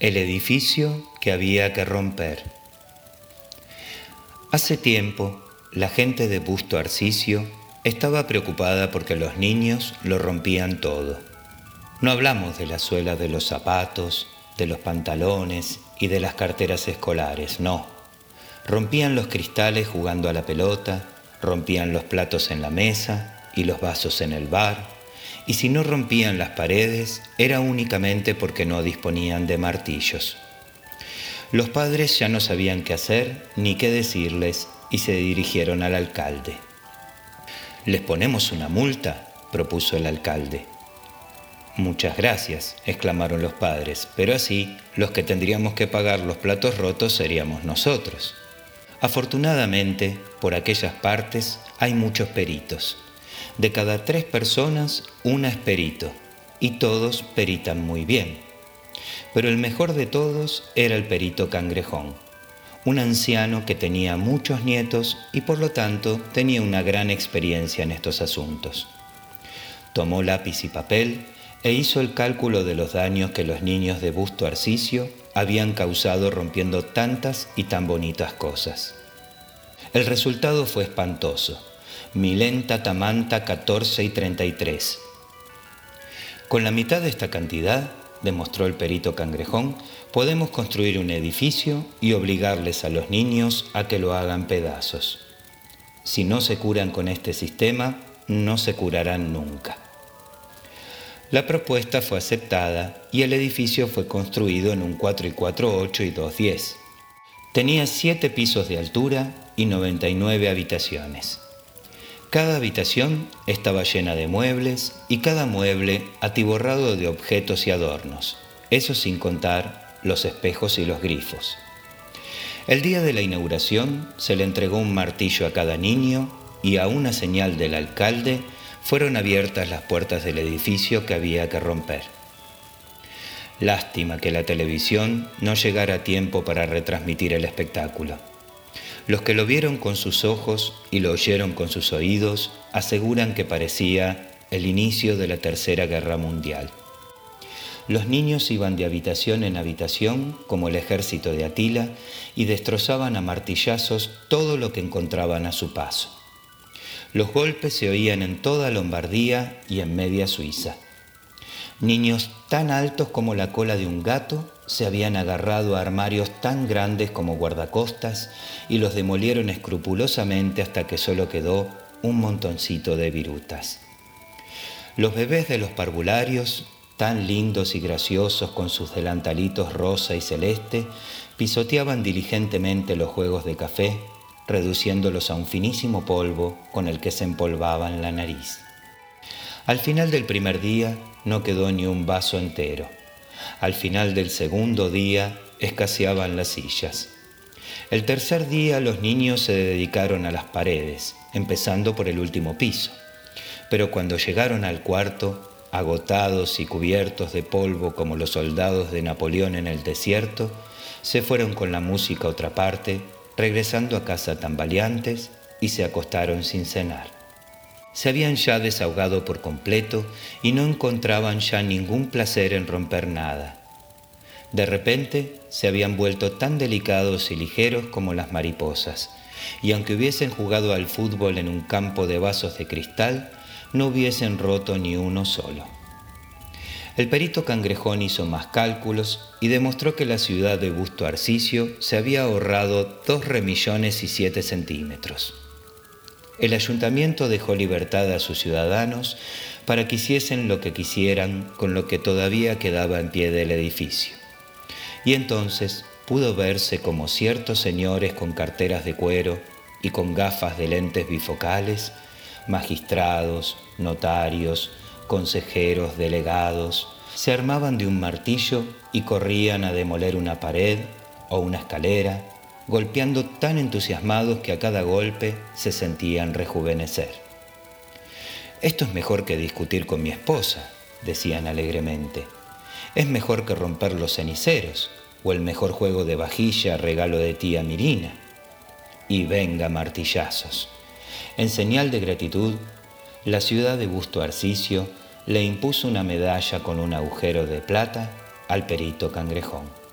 El edificio que había que romper. Hace tiempo, la gente de Busto Arcicio estaba preocupada porque los niños lo rompían todo. No hablamos de la suela de los zapatos, de los pantalones y de las carteras escolares, no. Rompían los cristales jugando a la pelota, rompían los platos en la mesa y los vasos en el bar, y si no rompían las paredes era únicamente porque no disponían de martillos. Los padres ya no sabían qué hacer ni qué decirles y se dirigieron al alcalde. ¿Les ponemos una multa? propuso el alcalde. Muchas gracias, exclamaron los padres, pero así los que tendríamos que pagar los platos rotos seríamos nosotros. Afortunadamente, por aquellas partes hay muchos peritos. De cada tres personas, una es perito, y todos peritan muy bien. Pero el mejor de todos era el perito cangrejón, un anciano que tenía muchos nietos y por lo tanto tenía una gran experiencia en estos asuntos. Tomó lápiz y papel e hizo el cálculo de los daños que los niños de Busto Arcicio habían causado rompiendo tantas y tan bonitas cosas. El resultado fue espantoso Milenta Tamanta 14 y 33. Con la mitad de esta cantidad, demostró el perito Cangrejón, podemos construir un edificio y obligarles a los niños a que lo hagan pedazos. Si no se curan con este sistema, no se curarán nunca. La propuesta fue aceptada y el edificio fue construido en un 4 y 4, 8 y 2, 10. Tenía 7 pisos de altura y 99 habitaciones. Cada habitación estaba llena de muebles y cada mueble atiborrado de objetos y adornos, eso sin contar los espejos y los grifos. El día de la inauguración se le entregó un martillo a cada niño y a una señal del alcalde fueron abiertas las puertas del edificio que había que romper. Lástima que la televisión no llegara a tiempo para retransmitir el espectáculo. Los que lo vieron con sus ojos y lo oyeron con sus oídos aseguran que parecía el inicio de la Tercera Guerra Mundial. Los niños iban de habitación en habitación, como el ejército de Atila, y destrozaban a martillazos todo lo que encontraban a su paso. Los golpes se oían en toda Lombardía y en media Suiza. Niños tan altos como la cola de un gato se habían agarrado a armarios tan grandes como guardacostas y los demolieron escrupulosamente hasta que solo quedó un montoncito de virutas. Los bebés de los parvularios, tan lindos y graciosos con sus delantalitos rosa y celeste, pisoteaban diligentemente los juegos de café, reduciéndolos a un finísimo polvo con el que se empolvaban la nariz. Al final del primer día no quedó ni un vaso entero. Al final del segundo día escaseaban las sillas. El tercer día los niños se dedicaron a las paredes, empezando por el último piso. Pero cuando llegaron al cuarto, agotados y cubiertos de polvo como los soldados de Napoleón en el desierto, se fueron con la música a otra parte, regresando a casa tambaleantes y se acostaron sin cenar se habían ya desahogado por completo y no encontraban ya ningún placer en romper nada. De repente se habían vuelto tan delicados y ligeros como las mariposas, y aunque hubiesen jugado al fútbol en un campo de vasos de cristal, no hubiesen roto ni uno solo. El perito Cangrejón hizo más cálculos y demostró que la ciudad de Busto Arcicio se había ahorrado dos remillones y siete centímetros el ayuntamiento dejó libertad a sus ciudadanos para que hiciesen lo que quisieran con lo que todavía quedaba en pie del edificio. Y entonces pudo verse como ciertos señores con carteras de cuero y con gafas de lentes bifocales, magistrados, notarios, consejeros, delegados, se armaban de un martillo y corrían a demoler una pared o una escalera golpeando tan entusiasmados que a cada golpe se sentían rejuvenecer. Esto es mejor que discutir con mi esposa, decían alegremente. Es mejor que romper los ceniceros o el mejor juego de vajilla regalo de tía Mirina. Y venga martillazos. En señal de gratitud, la ciudad de Busto Arcicio le impuso una medalla con un agujero de plata al perito cangrejón.